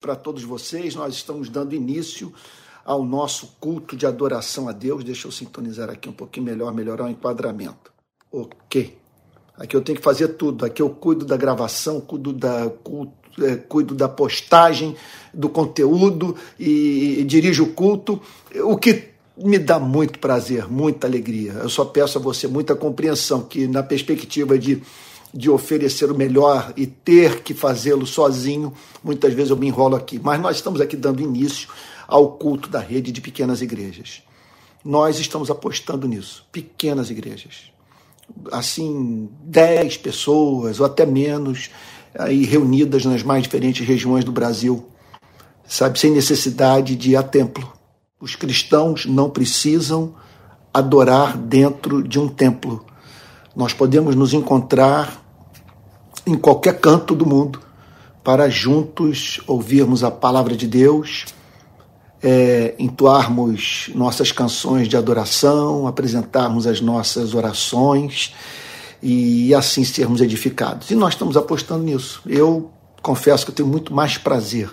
para todos vocês. Nós estamos dando início ao nosso culto de adoração a Deus. Deixa eu sintonizar aqui um pouquinho melhor, melhorar o enquadramento. Ok. Aqui eu tenho que fazer tudo. Aqui eu cuido da gravação, cuido da, é, cuido da postagem, do conteúdo e, e dirijo o culto. O que me dá muito prazer, muita alegria. Eu só peço a você muita compreensão que na perspectiva de de oferecer o melhor e ter que fazê-lo sozinho, muitas vezes eu me enrolo aqui. Mas nós estamos aqui dando início ao culto da rede de pequenas igrejas. Nós estamos apostando nisso, pequenas igrejas. Assim, dez pessoas ou até menos aí reunidas nas mais diferentes regiões do Brasil, sabe, sem necessidade de ir a templo. Os cristãos não precisam adorar dentro de um templo. Nós podemos nos encontrar em qualquer canto do mundo para juntos ouvirmos a palavra de Deus, é, entoarmos nossas canções de adoração, apresentarmos as nossas orações e assim sermos edificados. E nós estamos apostando nisso. Eu confesso que eu tenho muito mais prazer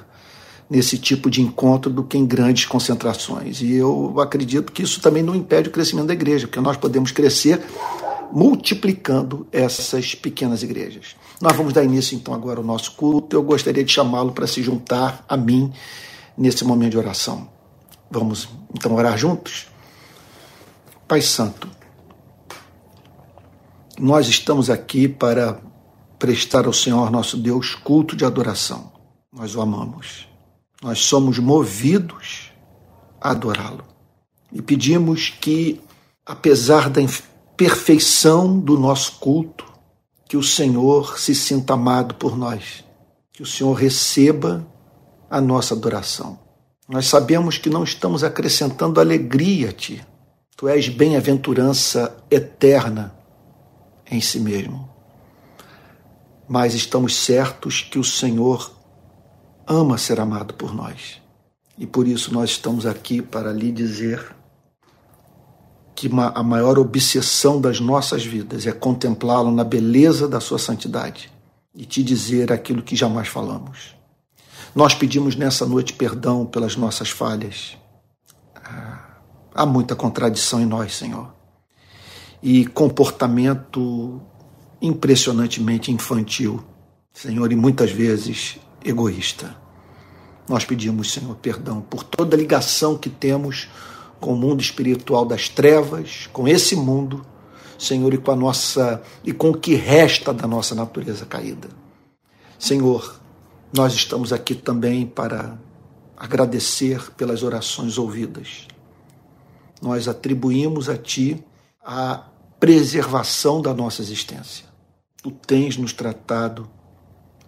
nesse tipo de encontro do que em grandes concentrações. E eu acredito que isso também não impede o crescimento da igreja, porque nós podemos crescer multiplicando essas pequenas igrejas. Nós vamos dar início então agora ao nosso culto. Eu gostaria de chamá-lo para se juntar a mim nesse momento de oração. Vamos então orar juntos? Pai Santo, nós estamos aqui para prestar ao Senhor nosso Deus culto de adoração. Nós o amamos. Nós somos movidos a adorá-lo. E pedimos que, apesar da perfeição do nosso culto, que o Senhor se sinta amado por nós, que o Senhor receba a nossa adoração. Nós sabemos que não estamos acrescentando alegria a Ti. Tu és bem-aventurança eterna em si mesmo. Mas estamos certos que o Senhor ama ser amado por nós. E por isso nós estamos aqui para lhe dizer que a maior obsessão das nossas vidas é contemplá-lo na beleza da sua santidade e te dizer aquilo que jamais falamos. Nós pedimos nessa noite perdão pelas nossas falhas. Ah, há muita contradição em nós, Senhor. E comportamento impressionantemente infantil, Senhor, e muitas vezes egoísta. Nós pedimos, Senhor, perdão por toda ligação que temos com o mundo espiritual das trevas, com esse mundo, Senhor, e com a nossa e com o que resta da nossa natureza caída. Senhor, nós estamos aqui também para agradecer pelas orações ouvidas. Nós atribuímos a ti a preservação da nossa existência. Tu tens nos tratado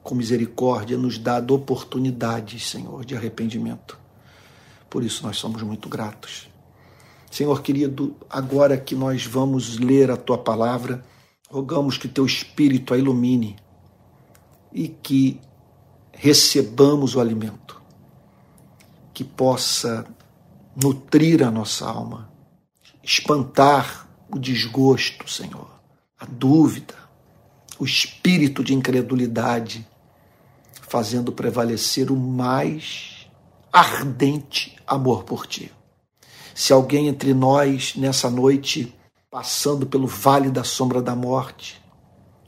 com misericórdia, nos dado oportunidades, Senhor, de arrependimento. Por isso nós somos muito gratos. Senhor querido, agora que nós vamos ler a tua palavra, rogamos que teu espírito a ilumine e que recebamos o alimento, que possa nutrir a nossa alma, espantar o desgosto, Senhor, a dúvida, o espírito de incredulidade, fazendo prevalecer o mais ardente amor por ti. Se alguém entre nós nessa noite passando pelo vale da sombra da morte,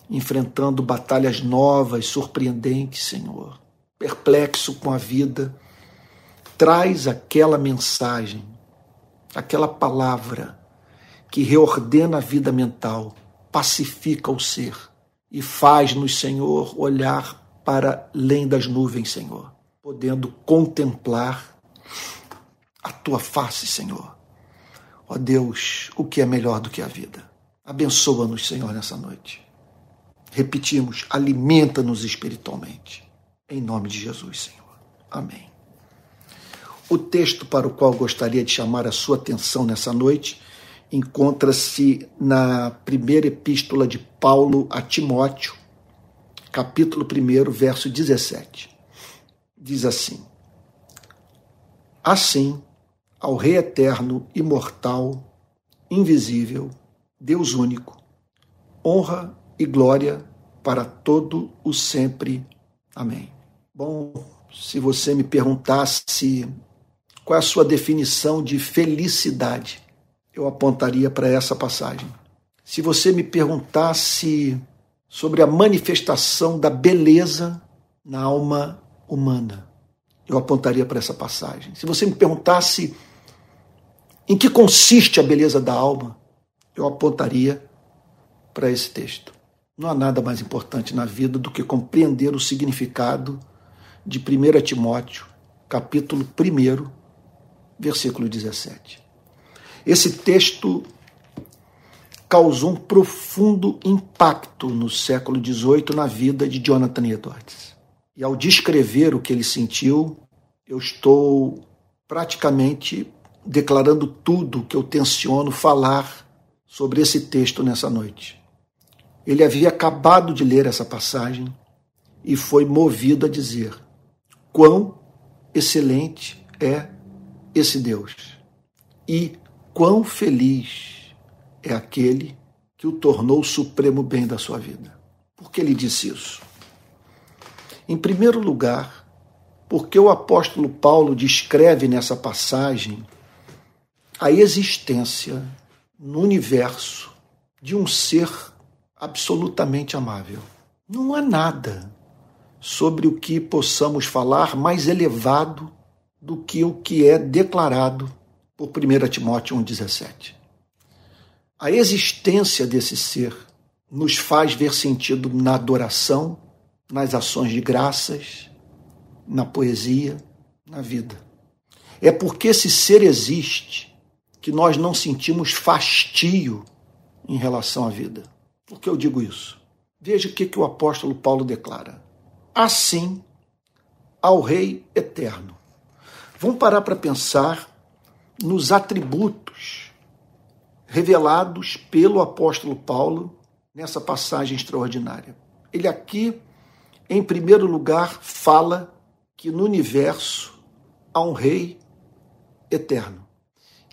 enfrentando batalhas novas, surpreendentes, Senhor, perplexo com a vida, traz aquela mensagem, aquela palavra que reordena a vida mental, pacifica o ser e faz-nos, Senhor, olhar para além das nuvens, Senhor, podendo contemplar a tua face, Senhor. Ó Deus, o que é melhor do que a vida? Abençoa-nos, Senhor, nessa noite. Repetimos, alimenta-nos espiritualmente. Em nome de Jesus, Senhor. Amém. O texto para o qual gostaria de chamar a sua atenção nessa noite encontra-se na primeira epístola de Paulo a Timóteo, capítulo 1, verso 17. Diz assim: Assim, ao Rei eterno, imortal, invisível, Deus único, honra e glória para todo o sempre. Amém. Bom, se você me perguntasse qual é a sua definição de felicidade, eu apontaria para essa passagem. Se você me perguntasse sobre a manifestação da beleza na alma humana, eu apontaria para essa passagem. Se você me perguntasse em que consiste a beleza da alma, eu apontaria para esse texto. Não há nada mais importante na vida do que compreender o significado de 1 Timóteo, capítulo 1, versículo 17. Esse texto causou um profundo impacto no século XVIII na vida de Jonathan Edwards. E ao descrever o que ele sentiu, eu estou praticamente declarando tudo que eu tenciono falar sobre esse texto nessa noite. Ele havia acabado de ler essa passagem e foi movido a dizer: quão excelente é esse Deus e quão feliz é aquele que o tornou o supremo bem da sua vida. Por que ele disse isso? Em primeiro lugar, porque o apóstolo Paulo descreve nessa passagem a existência no universo de um ser absolutamente amável. Não há nada sobre o que possamos falar mais elevado do que o que é declarado por 1 Timóteo 1,17. A existência desse ser nos faz ver sentido na adoração, nas ações de graças, na poesia, na vida. É porque esse ser existe que nós não sentimos fastio em relação à vida. Por que eu digo isso? Veja o que, que o apóstolo Paulo declara. Assim, ao Rei eterno. Vamos parar para pensar nos atributos revelados pelo apóstolo Paulo nessa passagem extraordinária. Ele aqui, em primeiro lugar, fala que no universo há um Rei eterno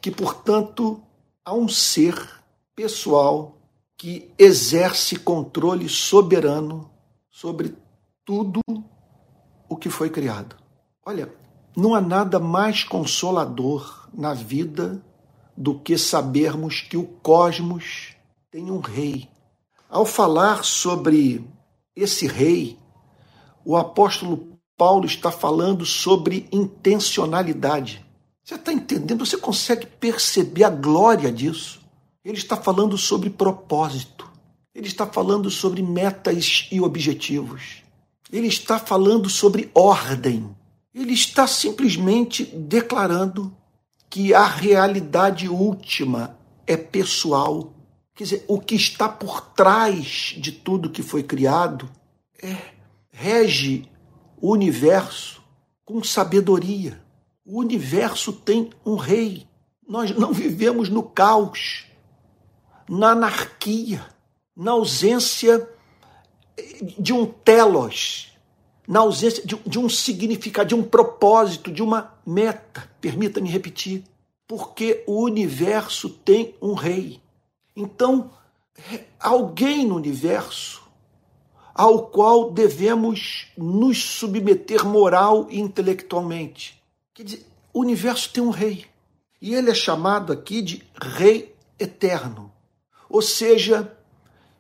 que, portanto, há um ser pessoal que exerce controle soberano sobre tudo o que foi criado. Olha, não há nada mais consolador na vida do que sabermos que o cosmos tem um rei. Ao falar sobre esse rei, o apóstolo Paulo está falando sobre intencionalidade. Você está entendendo? Você consegue perceber a glória disso? Ele está falando sobre propósito. Ele está falando sobre metas e objetivos. Ele está falando sobre ordem. Ele está simplesmente declarando que a realidade última é pessoal. Quer dizer, o que está por trás de tudo que foi criado é rege o universo com sabedoria. O universo tem um rei. Nós não vivemos no caos, na anarquia, na ausência de um telos, na ausência de, de um significado, de um propósito, de uma meta. Permita-me repetir. Porque o universo tem um rei. Então, alguém no universo ao qual devemos nos submeter moral e intelectualmente. Quer dizer, o universo tem um rei. E ele é chamado aqui de Rei Eterno. Ou seja,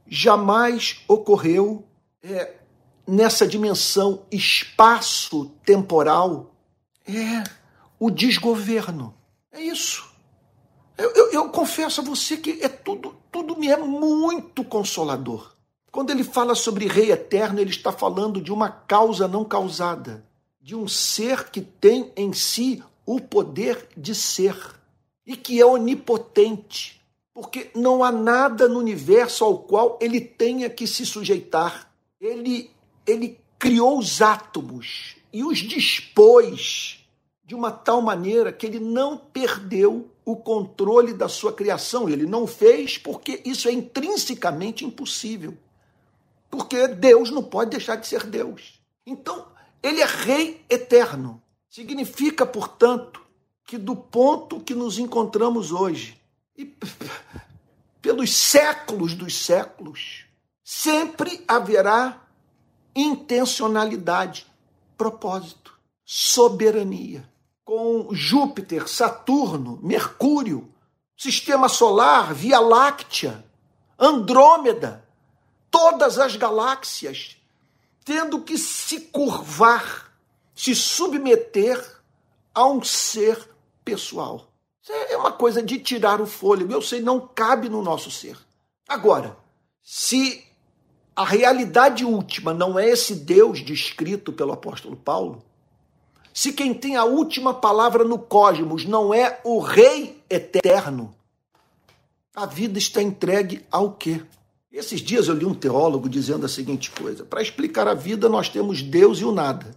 jamais ocorreu é, nessa dimensão espaço-temporal é o desgoverno. É isso. Eu, eu, eu, confesso a você que é tudo, tudo me é muito consolador. Quando ele fala sobre rei eterno, ele está falando de uma causa não causada de um ser que tem em si o poder de ser e que é onipotente, porque não há nada no universo ao qual ele tenha que se sujeitar. Ele, ele criou os átomos e os dispôs de uma tal maneira que ele não perdeu o controle da sua criação. Ele não fez porque isso é intrinsecamente impossível. Porque Deus não pode deixar de ser Deus. Então, ele é rei eterno. Significa, portanto, que do ponto que nos encontramos hoje, e pelos séculos dos séculos, sempre haverá intencionalidade, propósito. soberania. Com Júpiter, Saturno, Mercúrio, Sistema Solar, Via Láctea, Andrômeda, todas as galáxias tendo que se curvar, se submeter a um ser pessoal. Isso é uma coisa de tirar o fôlego. Eu sei, não cabe no nosso ser. Agora, se a realidade última não é esse Deus descrito pelo apóstolo Paulo, se quem tem a última palavra no cosmos não é o Rei eterno, a vida está entregue ao quê? Esses dias eu li um teólogo dizendo a seguinte coisa: para explicar a vida, nós temos Deus e o nada.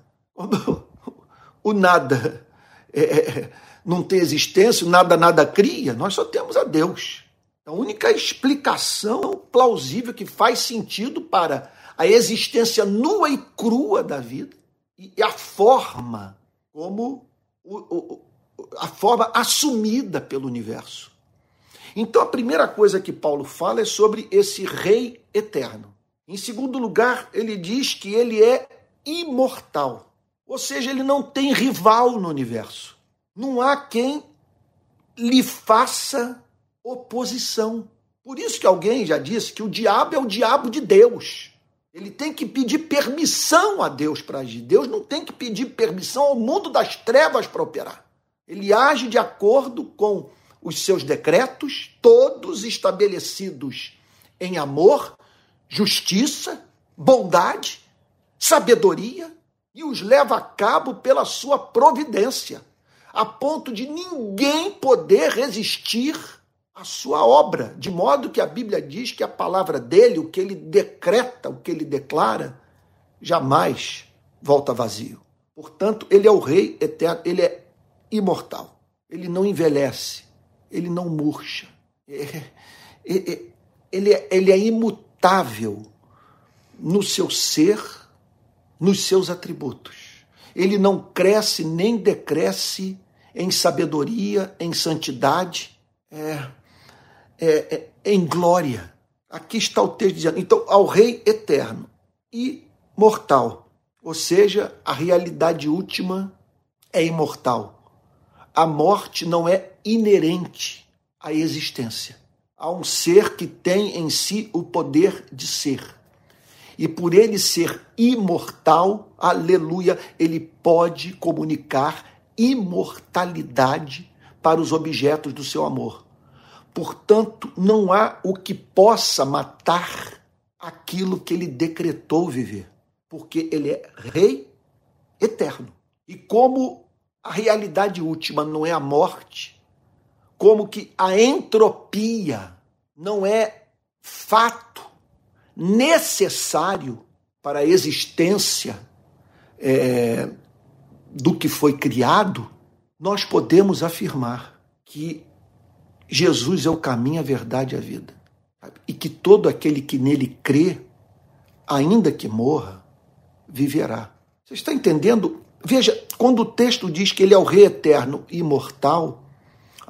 O nada é, é, não tem existência, o nada nada cria, nós só temos a Deus. A única explicação plausível que faz sentido para a existência nua e crua da vida e a forma como o, o, a forma assumida pelo universo. Então a primeira coisa que Paulo fala é sobre esse rei eterno. Em segundo lugar, ele diz que ele é imortal. Ou seja, ele não tem rival no universo. Não há quem lhe faça oposição. Por isso que alguém já disse que o diabo é o diabo de Deus. Ele tem que pedir permissão a Deus para agir. Deus não tem que pedir permissão ao mundo das trevas para operar. Ele age de acordo com os seus decretos, todos estabelecidos em amor, justiça, bondade, sabedoria, e os leva a cabo pela sua providência, a ponto de ninguém poder resistir à sua obra, de modo que a Bíblia diz que a palavra dele, o que ele decreta, o que ele declara, jamais volta vazio. Portanto, ele é o rei eterno, ele é imortal. Ele não envelhece, ele não murcha. É, é, é, ele é, ele é imutável no seu ser, nos seus atributos. Ele não cresce nem decresce em sabedoria, em santidade, é, é, é, em glória. Aqui está o texto dizendo. Então, ao Rei eterno e mortal, ou seja, a realidade última é imortal. A morte não é inerente à existência. Há um ser que tem em si o poder de ser. E por ele ser imortal, aleluia, ele pode comunicar imortalidade para os objetos do seu amor. Portanto, não há o que possa matar aquilo que ele decretou viver, porque ele é rei eterno. E como a realidade última não é a morte, como que a entropia não é fato necessário para a existência é, do que foi criado, nós podemos afirmar que Jesus é o caminho, a verdade e a vida. E que todo aquele que nele crê, ainda que morra, viverá. Você está entendendo? Veja, quando o texto diz que ele é o rei eterno e imortal,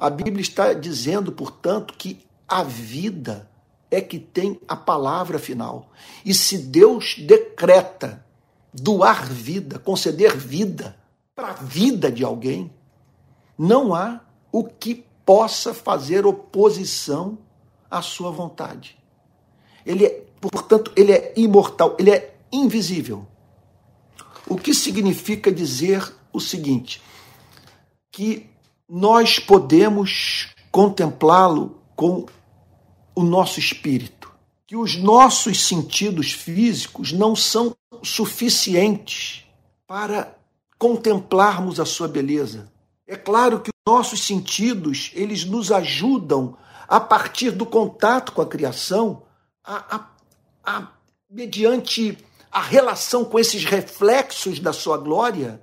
a Bíblia está dizendo, portanto, que a vida é que tem a palavra final. E se Deus decreta doar vida, conceder vida para a vida de alguém, não há o que possa fazer oposição à sua vontade. Ele é, portanto, ele é imortal, ele é invisível. O que significa dizer o seguinte: que nós podemos contemplá-lo com o nosso espírito. Que os nossos sentidos físicos não são suficientes para contemplarmos a sua beleza. É claro que os nossos sentidos, eles nos ajudam a partir do contato com a criação, a, a, a mediante a relação com esses reflexos da sua glória,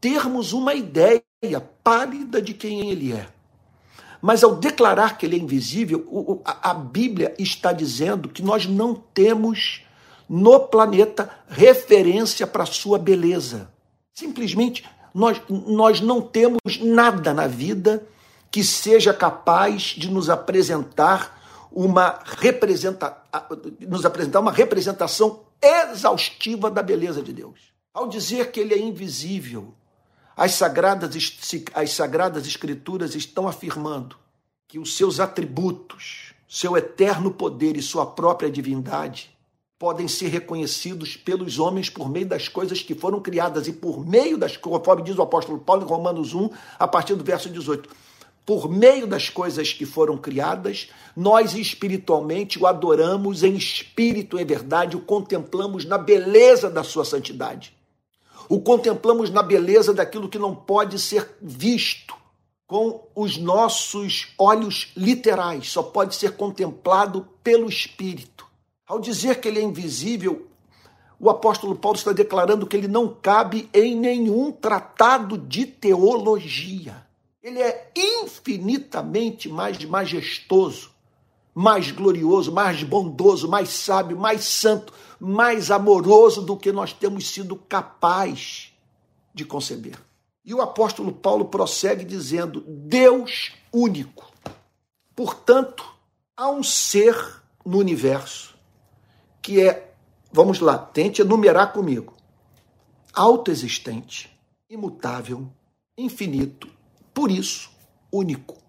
termos uma ideia pálida de quem ele é. Mas ao declarar que ele é invisível, a Bíblia está dizendo que nós não temos no planeta referência para a sua beleza. Simplesmente nós, nós não temos nada na vida que seja capaz de nos apresentar uma representa, nos apresentar uma representação exaustiva da beleza de Deus. Ao dizer que ele é invisível, As sagradas, as sagradas Escrituras estão afirmando que os seus atributos, seu eterno poder e sua própria divindade podem ser reconhecidos pelos homens por meio das coisas que foram criadas e por meio das, conforme diz o apóstolo Paulo em Romanos 1, a partir do verso 18. Por meio das coisas que foram criadas, nós espiritualmente o adoramos em espírito e verdade, o contemplamos na beleza da sua santidade. O contemplamos na beleza daquilo que não pode ser visto com os nossos olhos literais, só pode ser contemplado pelo espírito. Ao dizer que ele é invisível, o apóstolo Paulo está declarando que ele não cabe em nenhum tratado de teologia. Ele é infinitamente mais majestoso, mais glorioso, mais bondoso, mais sábio, mais santo, mais amoroso do que nós temos sido capaz de conceber. E o apóstolo Paulo prossegue dizendo: Deus único. Portanto, há um ser no universo que é, vamos lá, tente enumerar comigo: autoexistente, imutável, infinito, por isso, único.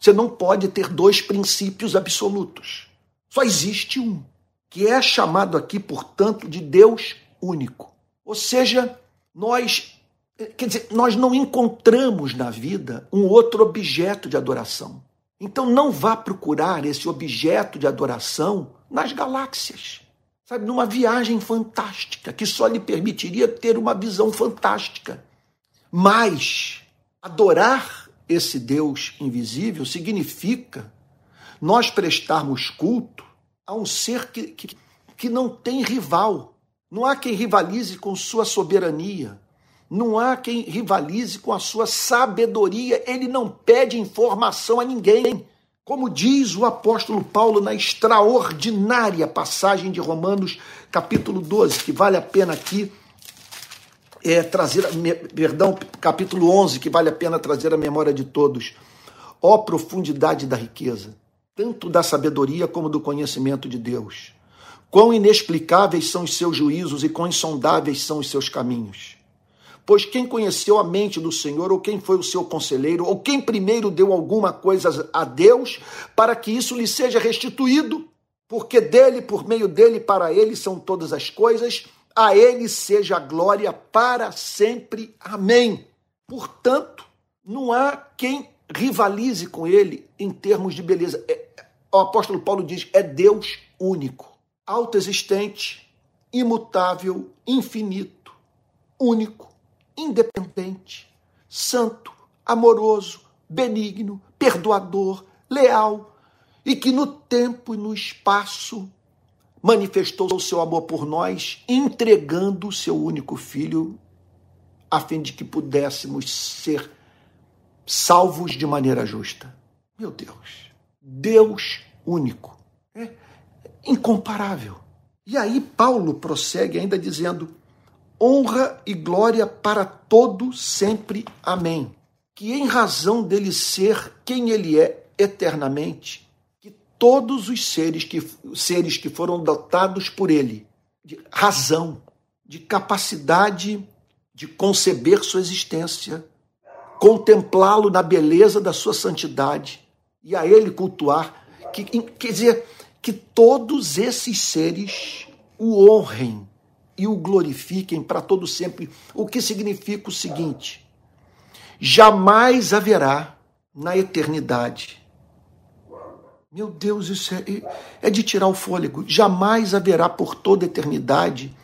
Você não pode ter dois princípios absolutos. Só existe um, que é chamado aqui, portanto, de Deus único. Ou seja, nós quer dizer, nós não encontramos na vida um outro objeto de adoração. Então não vá procurar esse objeto de adoração nas galáxias sabe, numa viagem fantástica que só lhe permitiria ter uma visão fantástica. Mas adorar esse Deus invisível significa nós prestarmos culto a um ser que, que, que não tem rival. Não há quem rivalize com sua soberania. Não há quem rivalize com a sua sabedoria. Ele não pede informação a ninguém. Como diz o apóstolo Paulo na extraordinária passagem de Romanos, capítulo 12, que vale a pena aqui é, trazer, perdão, capítulo 11, que vale a pena trazer a memória de todos. Ó profundidade da riqueza, tanto da sabedoria como do conhecimento de Deus. Quão inexplicáveis são os seus juízos e quão insondáveis são os seus caminhos. Pois quem conheceu a mente do Senhor, ou quem foi o seu conselheiro, ou quem primeiro deu alguma coisa a Deus, para que isso lhe seja restituído? Porque dele, por meio dele, para ele são todas as coisas, a ele seja a glória para sempre. Amém. Portanto, não há quem rivalize com ele em termos de beleza. É, o apóstolo Paulo diz: é Deus único, autoexistente, imutável, infinito, único independente, santo, amoroso, benigno, perdoador, leal, e que no tempo e no espaço manifestou o seu amor por nós, entregando o seu único filho, a fim de que pudéssemos ser salvos de maneira justa. Meu Deus, Deus único, é incomparável. E aí Paulo prossegue ainda dizendo: honra e glória para todo sempre. Amém. Que em razão dele ser quem ele é eternamente, todos os seres que seres que foram dotados por ele de razão, de capacidade de conceber sua existência, contemplá-lo na beleza da sua santidade e a ele cultuar, que, quer dizer, que todos esses seres o honrem e o glorifiquem para todo sempre. O que significa o seguinte: jamais haverá na eternidade. Meu Deus, isso é, é de tirar o fôlego. Jamais haverá por toda eternidade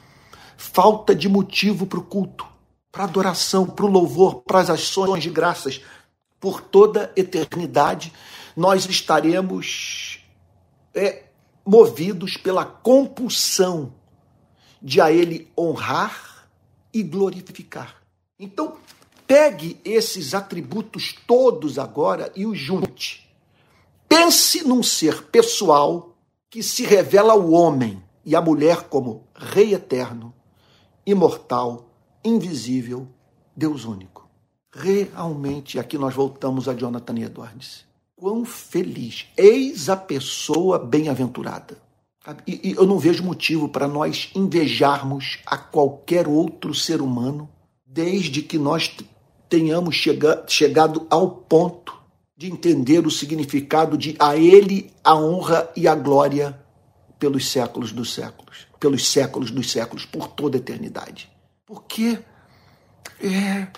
falta de motivo para o culto, para adoração, para o louvor, para as ações de graças. Por toda eternidade, nós estaremos é, movidos pela compulsão de a ele honrar e glorificar. Então, pegue esses atributos todos agora e os junte. Pense num ser pessoal que se revela ao homem e à mulher como Rei eterno, imortal, invisível, Deus único. Realmente, aqui nós voltamos a Jonathan Edwards. Quão feliz! Eis a pessoa bem-aventurada. E, e eu não vejo motivo para nós invejarmos a qualquer outro ser humano, desde que nós tenhamos chega, chegado ao ponto de entender o significado de a Ele a honra e a glória pelos séculos dos séculos, pelos séculos dos séculos, por toda a eternidade. Porque é,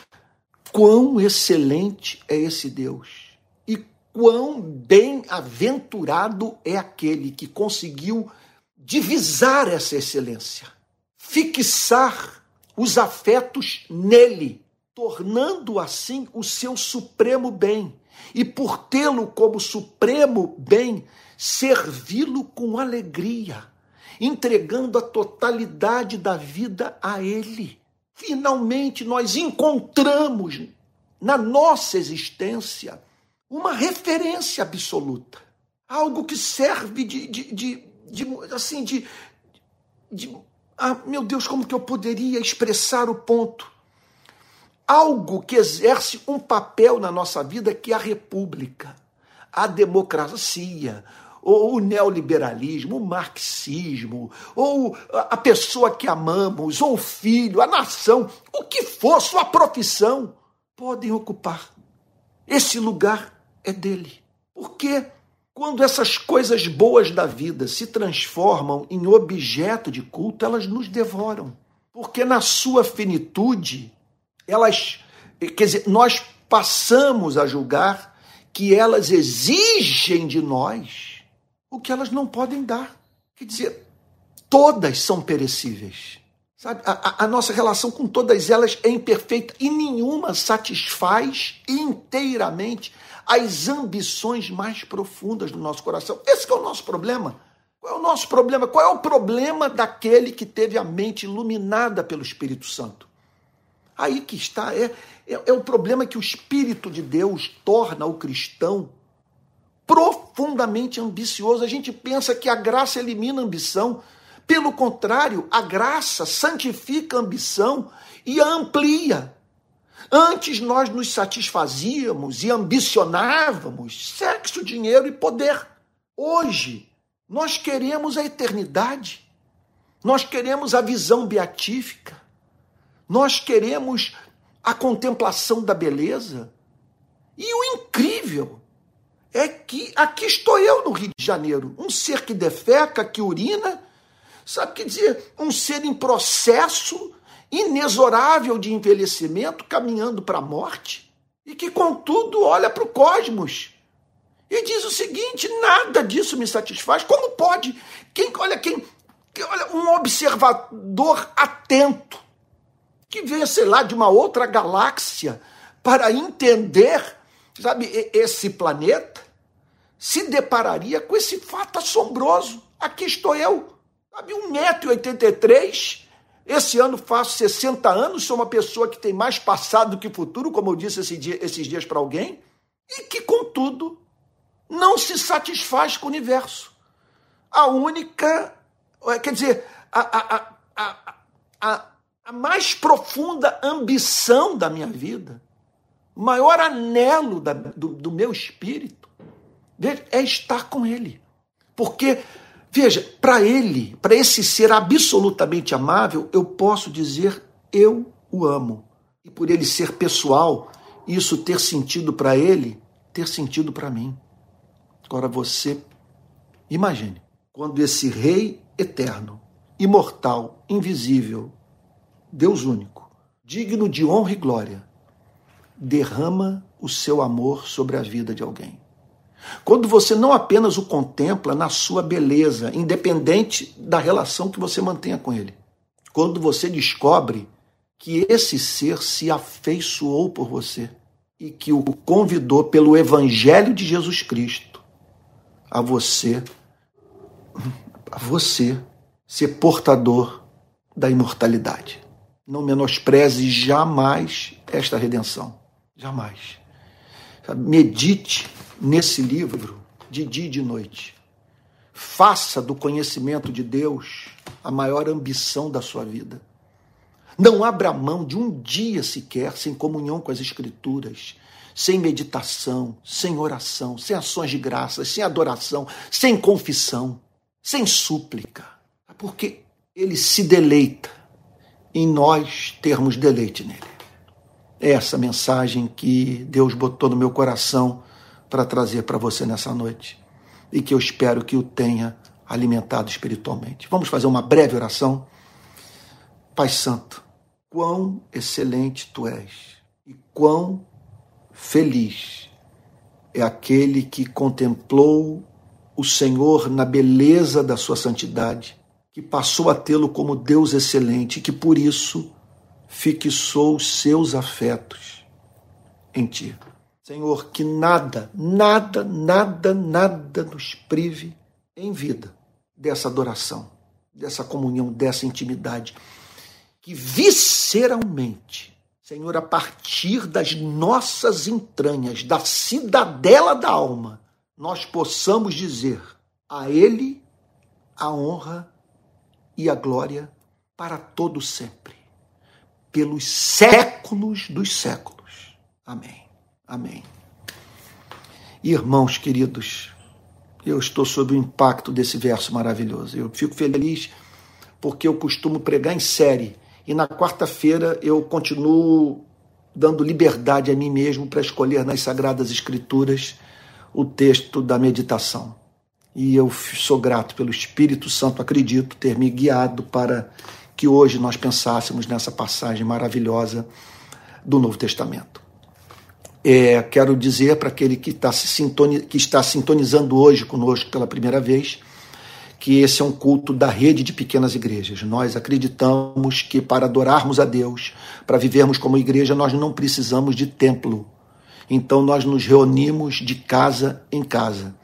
quão excelente é esse Deus e quão bem-aventurado é aquele que conseguiu divisar essa excelência, fixar os afetos nele, tornando assim o seu supremo bem e por tê-lo como supremo bem, servi-lo com alegria, entregando a totalidade da vida a Ele. Finalmente, nós encontramos na nossa existência uma referência absoluta, algo que serve de, de, de, de assim, de, de ah, meu Deus, como que eu poderia expressar o ponto? Algo que exerce um papel na nossa vida, que é a república, a democracia, ou o neoliberalismo, o marxismo, ou a pessoa que amamos, ou o filho, a nação, o que for, sua profissão, podem ocupar. Esse lugar é dele. Porque quando essas coisas boas da vida se transformam em objeto de culto, elas nos devoram. Porque na sua finitude, elas, quer dizer, nós passamos a julgar que elas exigem de nós o que elas não podem dar. Quer dizer, todas são perecíveis. Sabe? A, a, a, nossa relação com todas elas é imperfeita e nenhuma satisfaz inteiramente as ambições mais profundas do nosso coração. Esse é o nosso problema. Qual é o nosso problema? Qual é o problema daquele que teve a mente iluminada pelo Espírito Santo? Aí que está, é, é, é o problema que o Espírito de Deus torna o cristão profundamente ambicioso. A gente pensa que a graça elimina a ambição. Pelo contrário, a graça santifica a ambição e a amplia. Antes nós nos satisfazíamos e ambicionávamos sexo, dinheiro e poder. Hoje, nós queremos a eternidade. Nós queremos a visão beatífica. Nós queremos a contemplação da beleza. E o incrível é que aqui estou eu no Rio de Janeiro, um ser que defeca, que urina, sabe o que dizer? Um ser em processo inexorável de envelhecimento, caminhando para a morte, e que, contudo, olha para o cosmos e diz o seguinte: nada disso me satisfaz. Como pode? Quem, olha, quem, olha, um observador atento que veio, sei lá, de uma outra galáxia para entender, sabe, esse planeta, se depararia com esse fato assombroso. Aqui estou eu, sabe, 1,83m, esse ano faço 60 anos, sou uma pessoa que tem mais passado do que futuro, como eu disse esse dia, esses dias para alguém, e que, contudo, não se satisfaz com o universo. A única, quer dizer, a, a, a, a a mais profunda ambição da minha vida, o maior anelo da, do, do meu espírito, veja, é estar com Ele. Porque, veja, para Ele, para esse ser absolutamente amável, eu posso dizer eu o amo. E por ele ser pessoal, isso ter sentido para ele, ter sentido para mim. Agora você imagine, quando esse rei eterno, imortal, invisível, Deus único, digno de honra e glória, derrama o seu amor sobre a vida de alguém. Quando você não apenas o contempla na sua beleza, independente da relação que você mantenha com ele. Quando você descobre que esse ser se afeiçoou por você e que o convidou pelo evangelho de Jesus Cristo a você a você ser portador da imortalidade. Não menospreze jamais esta redenção. Jamais. Medite nesse livro de dia e de noite. Faça do conhecimento de Deus a maior ambição da sua vida. Não abra mão de um dia sequer sem comunhão com as Escrituras, sem meditação, sem oração, sem ações de graças, sem adoração, sem confissão, sem súplica. Porque ele se deleita em nós termos deleite nele. É essa mensagem que Deus botou no meu coração para trazer para você nessa noite e que eu espero que o tenha alimentado espiritualmente. Vamos fazer uma breve oração. Pai Santo, quão excelente tu és e quão feliz é aquele que contemplou o Senhor na beleza da sua santidade, que passou a tê-lo como Deus excelente que por isso fixou os seus afetos em ti. Senhor, que nada, nada, nada, nada nos prive em vida dessa adoração, dessa comunhão, dessa intimidade, que visceralmente, Senhor, a partir das nossas entranhas, da cidadela da alma, nós possamos dizer a Ele a honra e a glória para todo sempre, pelos séculos dos séculos. Amém. Amém. Irmãos queridos, eu estou sob o impacto desse verso maravilhoso. Eu fico feliz porque eu costumo pregar em série e na quarta-feira eu continuo dando liberdade a mim mesmo para escolher nas Sagradas Escrituras o texto da meditação. E eu sou grato pelo Espírito Santo, acredito, ter me guiado para que hoje nós pensássemos nessa passagem maravilhosa do Novo Testamento. É, quero dizer para aquele que, tá sintoni que está sintonizando hoje conosco pela primeira vez que esse é um culto da rede de pequenas igrejas. Nós acreditamos que para adorarmos a Deus, para vivermos como igreja, nós não precisamos de templo. Então nós nos reunimos de casa em casa.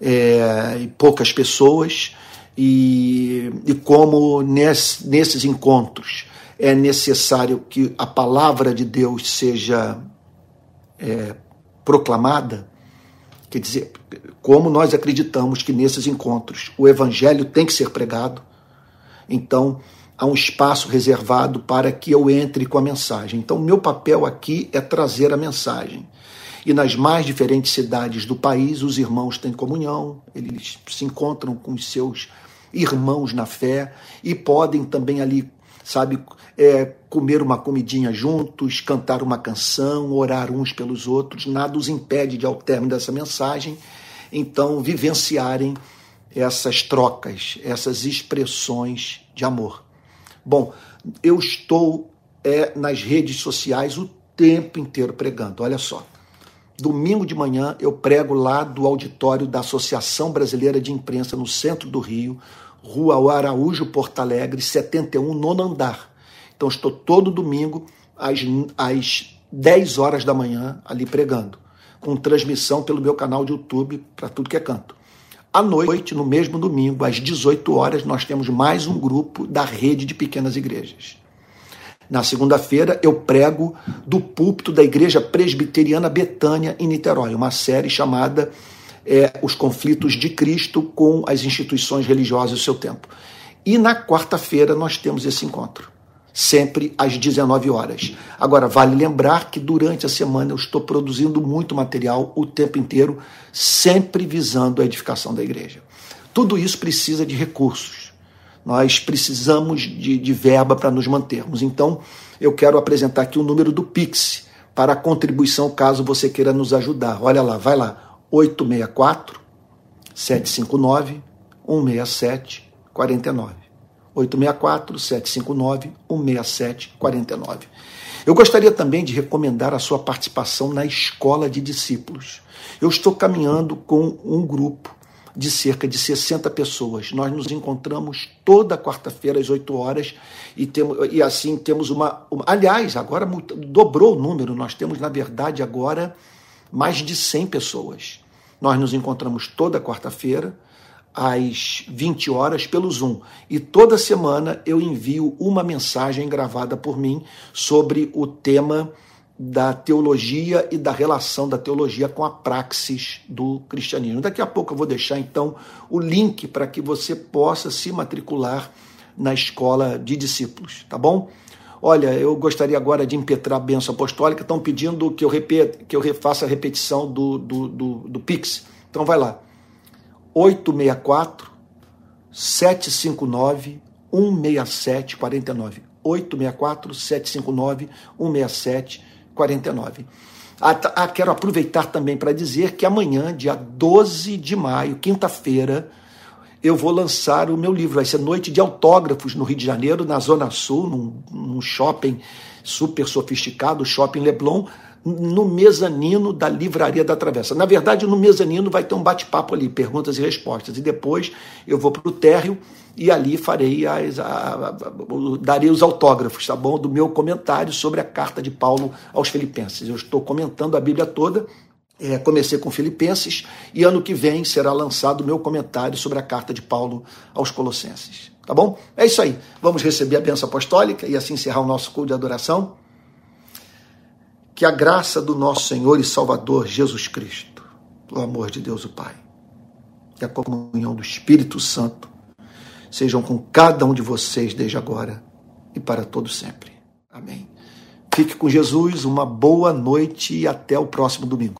É, e poucas pessoas, e, e como nesse, nesses encontros é necessário que a palavra de Deus seja é, proclamada, quer dizer, como nós acreditamos que nesses encontros o evangelho tem que ser pregado, então há um espaço reservado para que eu entre com a mensagem. Então, meu papel aqui é trazer a mensagem. E nas mais diferentes cidades do país, os irmãos têm comunhão, eles se encontram com os seus irmãos na fé e podem também ali sabe, é, comer uma comidinha juntos, cantar uma canção, orar uns pelos outros, nada os impede de, ao término dessa mensagem, então vivenciarem essas trocas, essas expressões de amor. Bom, eu estou é, nas redes sociais o tempo inteiro pregando, olha só. Domingo de manhã eu prego lá do auditório da Associação Brasileira de Imprensa no centro do Rio, Rua Araújo, Porto Alegre, 71, nono andar. Então estou todo domingo às, às 10 horas da manhã ali pregando, com transmissão pelo meu canal de YouTube para tudo que é canto. À noite, no mesmo domingo, às 18 horas, nós temos mais um grupo da rede de pequenas igrejas. Na segunda-feira, eu prego do púlpito da Igreja Presbiteriana Betânia, em Niterói, uma série chamada é, os conflitos de Cristo com as instituições religiosas do seu tempo. E na quarta-feira nós temos esse encontro, sempre às 19 horas. Agora, vale lembrar que durante a semana eu estou produzindo muito material o tempo inteiro, sempre visando a edificação da igreja. Tudo isso precisa de recursos. Nós precisamos de, de verba para nos mantermos. Então, eu quero apresentar aqui o número do Pix para a contribuição, caso você queira nos ajudar. Olha lá, vai lá, 864 759 167 49. 864 759 167 49. Eu gostaria também de recomendar a sua participação na Escola de Discípulos. Eu estou caminhando com um grupo de cerca de 60 pessoas. Nós nos encontramos toda quarta-feira às 8 horas e, temos, e assim temos uma, uma. Aliás, agora dobrou o número, nós temos, na verdade, agora mais de 100 pessoas. Nós nos encontramos toda quarta-feira, às 20 horas, pelo Zoom. E toda semana eu envio uma mensagem gravada por mim sobre o tema da teologia e da relação da teologia com a praxis do cristianismo. Daqui a pouco eu vou deixar então o link para que você possa se matricular na escola de discípulos, tá bom? Olha, eu gostaria agora de impetrar a benção apostólica. Estão pedindo que eu, repeta, que eu refaça a repetição do, do, do, do Pix. Então vai lá. 864 759 167 49. 864 759 167 49. Ah, tá, ah, quero aproveitar também para dizer que amanhã, dia 12 de maio, quinta-feira, eu vou lançar o meu livro. Vai ser Noite de Autógrafos no Rio de Janeiro, na Zona Sul, num, num shopping super sofisticado, Shopping Leblon, no mezanino da Livraria da Travessa. Na verdade, no mezanino vai ter um bate-papo ali, perguntas e respostas. E depois eu vou para o térreo e ali farei as, a, a, darei os autógrafos, tá bom? Do meu comentário sobre a carta de Paulo aos Filipenses. Eu estou comentando a Bíblia toda. É, comecei com Filipenses e ano que vem será lançado o meu comentário sobre a carta de Paulo aos Colossenses. Tá bom? É isso aí. Vamos receber a bênção apostólica e assim encerrar o nosso culto de adoração. Que a graça do nosso Senhor e Salvador Jesus Cristo, o amor de Deus o Pai, e a comunhão do Espírito Santo sejam com cada um de vocês desde agora e para todo sempre. Amém. Fique com Jesus, uma boa noite e até o próximo domingo.